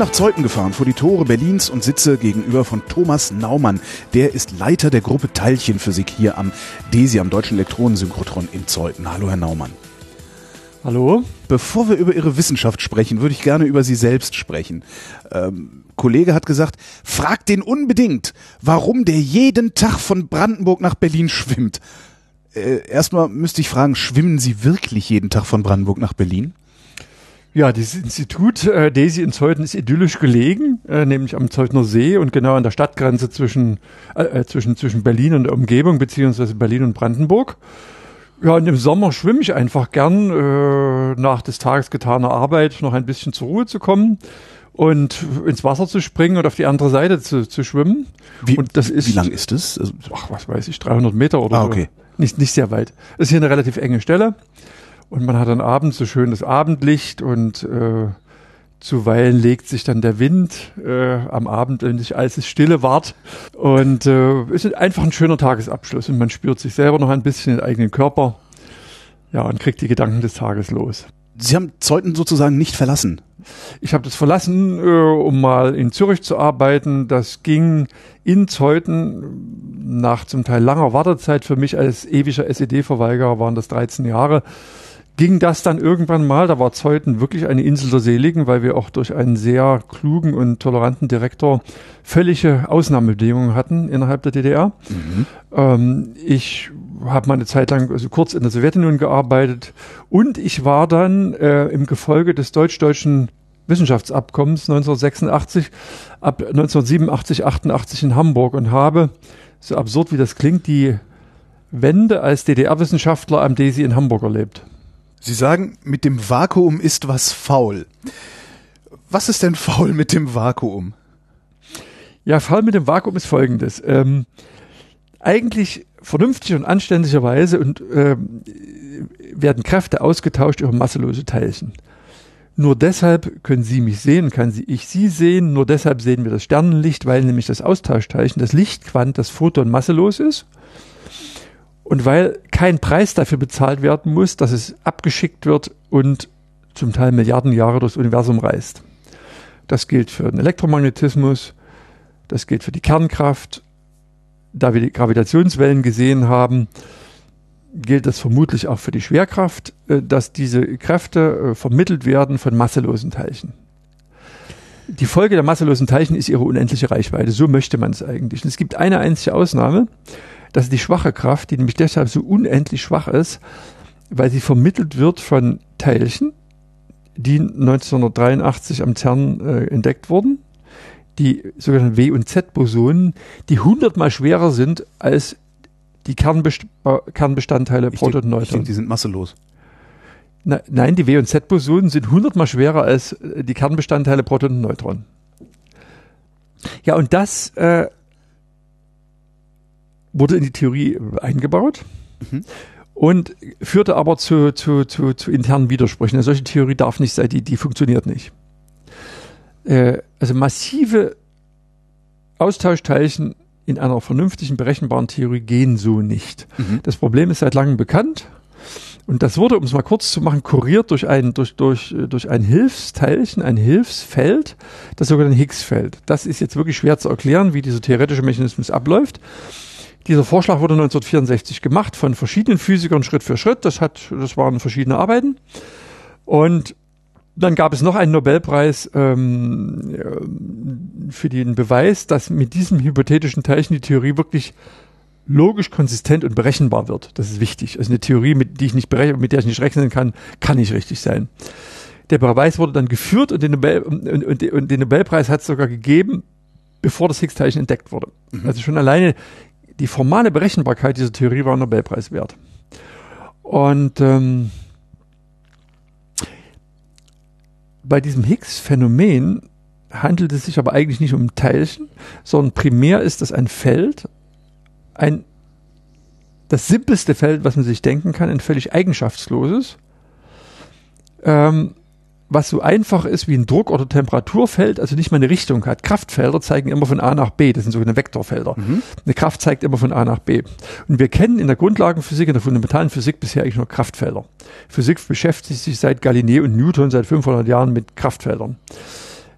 Nach Zeuthen gefahren, vor die Tore Berlins und sitze gegenüber von Thomas Naumann. Der ist Leiter der Gruppe Teilchenphysik hier am DESI, am Deutschen Elektronensynchrotron in Zeuthen. Hallo, Herr Naumann. Hallo? Bevor wir über Ihre Wissenschaft sprechen, würde ich gerne über Sie selbst sprechen. Ähm, Kollege hat gesagt, fragt den unbedingt, warum der jeden Tag von Brandenburg nach Berlin schwimmt. Äh, erstmal müsste ich fragen, schwimmen Sie wirklich jeden Tag von Brandenburg nach Berlin? Ja, dieses Institut äh, DESI in Zeuthen ist idyllisch gelegen, äh, nämlich am Zeutner See und genau an der Stadtgrenze zwischen, äh, äh, zwischen, zwischen Berlin und der Umgebung, beziehungsweise Berlin und Brandenburg. Ja, und im Sommer schwimme ich einfach gern, äh, nach des Tages getaner Arbeit noch ein bisschen zur Ruhe zu kommen und ins Wasser zu springen und auf die andere Seite zu, zu schwimmen. Wie, und das ist, wie lang ist das? Also, ach, was weiß ich, 300 Meter oder Ah, so. okay. Nicht, nicht sehr weit. Das ist hier eine relativ enge Stelle. Und man hat dann abends so schönes Abendlicht und äh, zuweilen legt sich dann der Wind äh, am Abend, wenn sich alles stille ward. Und äh, es ist einfach ein schöner Tagesabschluss und man spürt sich selber noch ein bisschen den eigenen Körper. Ja, und kriegt die Gedanken des Tages los. Sie haben Zeuthen sozusagen nicht verlassen. Ich habe das verlassen, äh, um mal in Zürich zu arbeiten. Das ging in Zeuthen nach zum Teil langer Wartezeit für mich als ewiger SED-Verweigerer, waren das 13 Jahre, ging das dann irgendwann mal, da war Zeuthen wirklich eine Insel der Seligen, weil wir auch durch einen sehr klugen und toleranten Direktor völlige Ausnahmebedingungen hatten innerhalb der DDR. Ähm, ich habe mal eine Zeit lang, also kurz in der Sowjetunion gearbeitet und ich war dann äh, im Gefolge des deutsch-deutschen Wissenschaftsabkommens 1986 ab 1987, 88 in Hamburg und habe, so absurd wie das klingt, die Wende als DDR-Wissenschaftler am DESI in Hamburg erlebt. Sie sagen, mit dem Vakuum ist was faul. Was ist denn faul mit dem Vakuum? Ja, Fall mit dem Vakuum ist folgendes. Ähm, eigentlich vernünftig und anständigerweise und ähm, werden Kräfte ausgetauscht über masselose Teilchen. Nur deshalb können Sie mich sehen, kann Sie, ich Sie sehen, nur deshalb sehen wir das Sternenlicht, weil nämlich das Austauschteilchen, das Lichtquant, das Photon masselos ist. Und weil kein Preis dafür bezahlt werden muss, dass es abgeschickt wird und zum Teil Milliarden Jahre durchs Universum reist. Das gilt für den Elektromagnetismus, das gilt für die Kernkraft. Da wir die Gravitationswellen gesehen haben, gilt das vermutlich auch für die Schwerkraft, äh, dass diese Kräfte äh, vermittelt werden von masselosen Teilchen. Die Folge der masselosen Teilchen ist ihre unendliche Reichweite. So möchte man es eigentlich. Und es gibt eine einzige Ausnahme. Das ist die schwache Kraft, die nämlich deshalb so unendlich schwach ist, weil sie vermittelt wird von Teilchen, die 1983 am CERN äh, entdeckt wurden. Die sogenannten W- und Z-Bosonen, die hundertmal schwerer sind als die Kernbest Kernbestandteile Ich Proton und denke, ich Neutron. denk, die sind masselos. Na, nein, die W- und Z-Bosonen sind hundertmal schwerer als äh, die Kernbestandteile Proton und Neutron. Ja, und das äh, wurde in die Theorie eingebaut Mhm. und führte aber zu, zu, zu, zu internen Widersprüchen. Eine solche Theorie darf nicht sein, die, die funktioniert nicht. Äh, also massive Austauschteilchen in einer vernünftigen, berechenbaren Theorie gehen so nicht. Mhm. Das Problem ist seit langem bekannt. Und das wurde, um es mal kurz zu machen, kuriert durch ein, durch, durch, äh, durch ein Hilfsteilchen, ein Hilfsfeld, das sogenannte Higgs-Feld. Das ist jetzt wirklich schwer zu erklären, wie dieser theoretische Mechanismus abläuft. Dieser Vorschlag wurde 1964 gemacht von verschiedenen Physikern Schritt für Schritt. Das hat, das waren verschiedene Arbeiten. Und dann gab es noch einen Nobelpreis ähm, äh, für den Beweis, dass mit diesem hypothetischen Teilchen die Theorie wirklich logisch, konsistent und berechenbar wird. Das ist wichtig. Also eine Theorie, mit, die ich nicht mit der ich nicht rechnen kann, kann nicht richtig sein. Der Beweis wurde dann geführt und den, Nobel, und, und, und den Nobelpreis hat es sogar gegeben, bevor das Higgs-Teilchen entdeckt wurde. Also schon alleine die formale Berechenbarkeit dieser Theorie war Nobelpreis wert. Und ähm, bei diesem Higgs-Phänomen handelt es sich aber eigentlich nicht um Teilchen, sondern primär ist das ein Feld, ein das simpelste Feld, was man sich denken kann, ein völlig eigenschaftsloses, ähm, was so einfach ist wie ein Druck- oder Temperaturfeld, also nicht mal eine Richtung hat. Kraftfelder zeigen immer von A nach B, das sind sogenannte Vektorfelder. Mhm. Eine Kraft zeigt immer von A nach B. Und wir kennen in der Grundlagenphysik, in der fundamentalen Physik bisher eigentlich nur Kraftfelder. Physik beschäftigt sich seit Galilei und Newton seit 500 Jahren mit Kraftfeldern.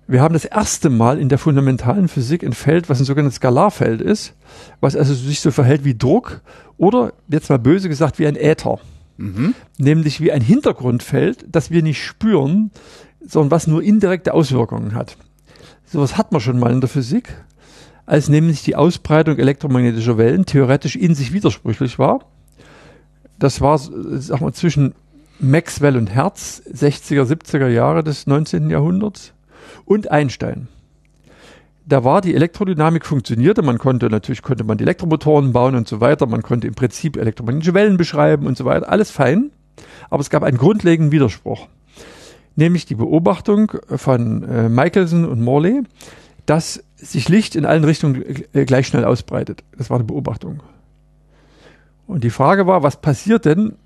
Wir haben das erste Mal in der fundamentalen Physik ein Feld, was ein sogenanntes Skalarfeld ist, was also sich so verhält wie Druck oder jetzt mal böse gesagt wie ein Äther. Mhm. Nämlich wie ein Hintergrundfeld, das wir nicht spüren, sondern was nur indirekte Auswirkungen hat. Sowas hat man schon mal in der Physik, als nämlich die Ausbreitung elektromagnetischer Wellen theoretisch in sich widersprüchlich war. Das war, sag mal, zwischen Maxwell und Hertz, 60er, 70er Jahre des 19. Jahrhunderts und Einstein da war die Elektrodynamik funktionierte, man konnte natürlich konnte man die Elektromotoren bauen und so weiter, man konnte im Prinzip elektromagnetische Wellen beschreiben und so weiter, alles fein, aber es gab einen grundlegenden Widerspruch, nämlich die Beobachtung von äh, Michelson und Morley, dass sich Licht in allen Richtungen äh, gleich schnell ausbreitet. Das war eine Beobachtung. Und die Frage war, was passiert denn,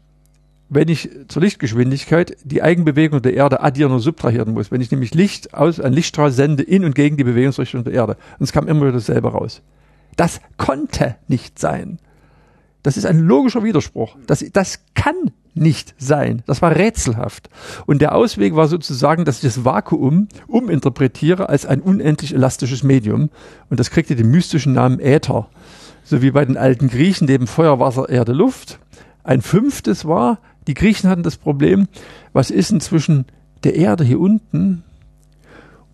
wenn ich zur Lichtgeschwindigkeit die Eigenbewegung der Erde addieren und subtrahieren muss. Wenn ich nämlich Licht aus, ein Lichtstrahl sende in und gegen die Bewegungsrichtung der Erde. Und es kam immer wieder dasselbe raus. Das konnte nicht sein. Das ist ein logischer Widerspruch. Das, das kann nicht sein. Das war rätselhaft. Und der Ausweg war sozusagen, dass ich das Vakuum uminterpretiere als ein unendlich elastisches Medium. Und das kriegte den mystischen Namen Äther. So wie bei den alten Griechen neben Feuer, Wasser, Erde, Luft. Ein fünftes war, die Griechen hatten das Problem, was ist denn zwischen der Erde hier unten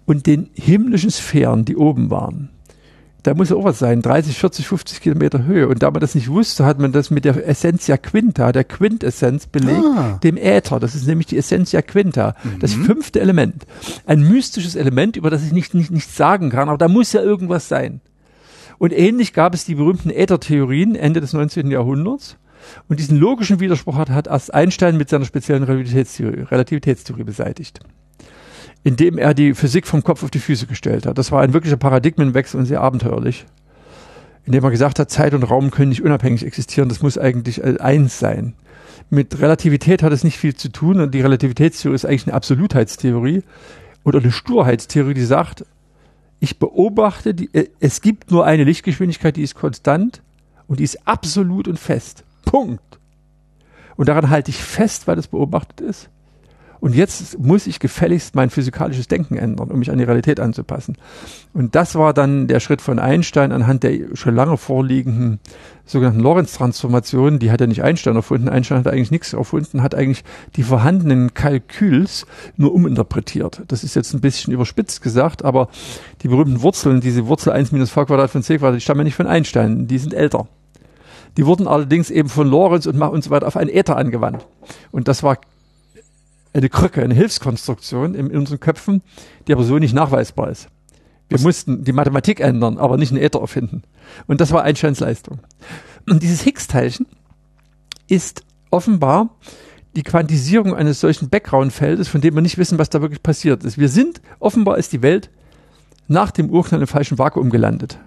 und den himmlischen Sphären, die oben waren? Da muss ja auch was sein, 30, 40, 50 Kilometer Höhe. Und da man das nicht wusste, hat man das mit der Essentia Quinta, der Quintessenz belegt, ah. dem Äther. Das ist nämlich die Essentia Quinta, mhm. das fünfte Element. Ein mystisches Element, über das ich nicht, nicht, nicht sagen kann, aber da muss ja irgendwas sein. Und ähnlich gab es die berühmten Äthertheorien Ende des 19. Jahrhunderts. Und diesen logischen Widerspruch hat, hat erst Einstein mit seiner speziellen Relativitätstheorie, Relativitätstheorie beseitigt. Indem er die Physik vom Kopf auf die Füße gestellt hat. Das war ein wirklicher Paradigmenwechsel und sehr abenteuerlich. Indem er gesagt hat, Zeit und Raum können nicht unabhängig existieren, das muss eigentlich eins sein. Mit Relativität hat es nicht viel zu tun und die Relativitätstheorie ist eigentlich eine Absolutheitstheorie oder eine Sturheitstheorie, die sagt, ich beobachte, die, äh, es gibt nur eine Lichtgeschwindigkeit, die ist konstant und die ist absolut und fest. Punkt. Und daran halte ich fest, weil es beobachtet ist. Und jetzt muss ich gefälligst mein physikalisches Denken ändern, um mich an die Realität anzupassen. Und das war dann der Schritt von Einstein anhand der schon lange vorliegenden sogenannten Lorentz-Transformationen. Die hat er nicht Einstein erfunden. Einstein hat eigentlich nichts erfunden, hat eigentlich die vorhandenen Kalküls nur uminterpretiert. Das ist jetzt ein bisschen überspitzt gesagt, aber die berühmten Wurzeln, diese Wurzel 1 minus v Quadrat von c Quadrat, die stammen ja nicht von Einstein. Die sind älter. Die wurden allerdings eben von Lorenz und, und so weiter auf einen Äther angewandt. Und das war eine Krücke, eine Hilfskonstruktion in, in unseren Köpfen, die aber so nicht nachweisbar ist. Wir Was? mussten die Mathematik ändern, aber nicht einen Äther erfinden. Und das war Einsteins Leistung. Und dieses Higgs-Teilchen ist offenbar die Quantisierung eines solchen Background-Feldes, von dem wir nicht wissen, was da wirklich passiert ist. Wir sind, offenbar ist die Welt nach dem Urknall im falschen Vakuum gelandet.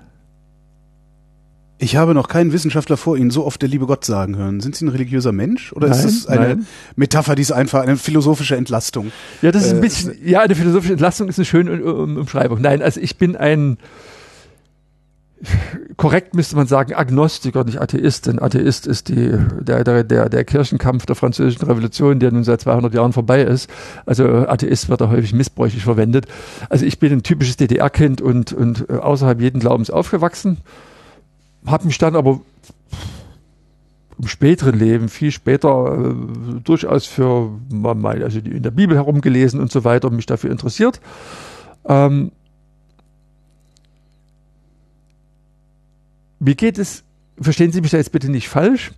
Ich habe noch keinen Wissenschaftler vor Ihnen so oft der liebe Gott sagen hören. Sind Sie ein religiöser Mensch oder nein, ist das eine nein. Metapher, die ist einfach eine philosophische Entlastung? Ja, das ist ein äh, bisschen, ja, eine philosophische Entlastung ist eine schöne Umschreibung. Nein, also ich bin ein, korrekt müsste man sagen, Agnostiker, nicht Atheist, denn Atheist ist die, der, der, der, der Kirchenkampf der französischen Revolution, der nun seit 200 Jahren vorbei ist. Also Atheist wird da häufig missbräuchlich verwendet. Also ich bin ein typisches DDR-Kind und, und äh, außerhalb jeden Glaubens aufgewachsen habe mich dann aber im späteren Leben, viel später, äh, durchaus für mal, also in der Bibel herumgelesen und so weiter und mich dafür interessiert. Ähm, wie geht es, verstehen Sie mich da jetzt bitte nicht falsch,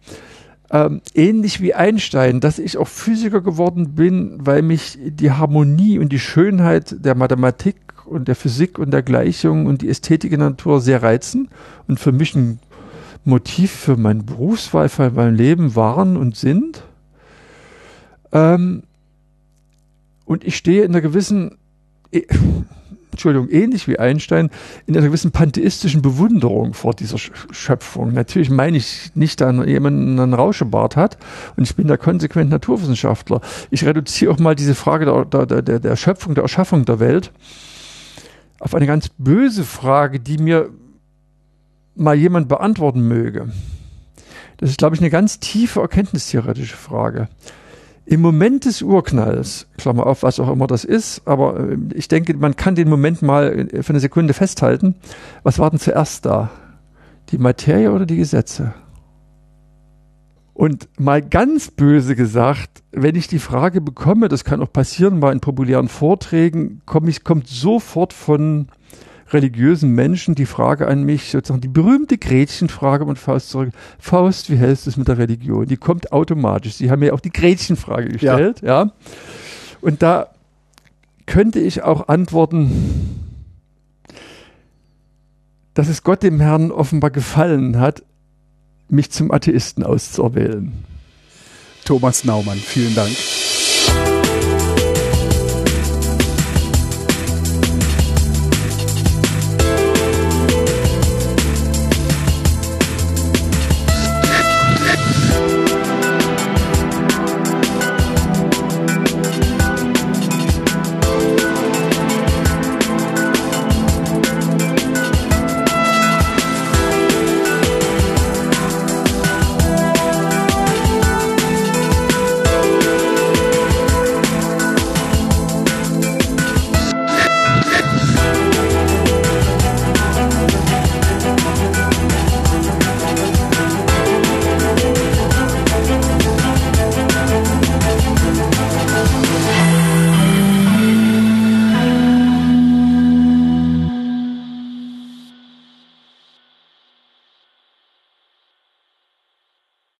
ähm, ähnlich wie Einstein, dass ich auch Physiker geworden bin, weil mich die Harmonie und die Schönheit der Mathematik und der Physik und der Gleichung und die Ästhetik in der Natur sehr reizen und für mich ein Motiv für meine Berufswahl, für mein Leben waren und sind. Ähm, und ich stehe in einer gewissen, Entschuldigung, ähnlich wie Einstein, in einer gewissen pantheistischen Bewunderung vor dieser Schöpfung. Natürlich meine ich nicht, dass jemand einen Rauschebart hat und ich bin da konsequent Naturwissenschaftler. Ich reduziere auch mal diese Frage der, der, der, der Schöpfung, der Erschaffung der Welt auf eine ganz böse Frage, die mir mal jemand beantworten möge. Das ist, glaube ich, eine ganz tiefe erkenntnistheoretische Frage. Im Moment des Urknalls, Klammer auf, was auch immer das ist, aber äh, ich denke, man kann den Moment mal für eine Sekunde festhalten. Was war denn zuerst da? Die Materie oder die Gesetze? Und mal ganz böse gesagt, wenn ich die Frage bekomme, das kann auch passieren, mal in populären Vorträgen, komm ich, kommt sofort von religiösen Menschen die Frage an mich, sozusagen die berühmte Gretchenfrage und Faust zurück. Faust, wie hältst du es mit der Religion? Die kommt automatisch. Sie haben mir auch die Gretchenfrage gestellt, ja. ja. Und da könnte ich auch antworten, dass es Gott dem Herrn offenbar gefallen hat, mich zum Atheisten auszuerwählen. Thomas Naumann, vielen Dank.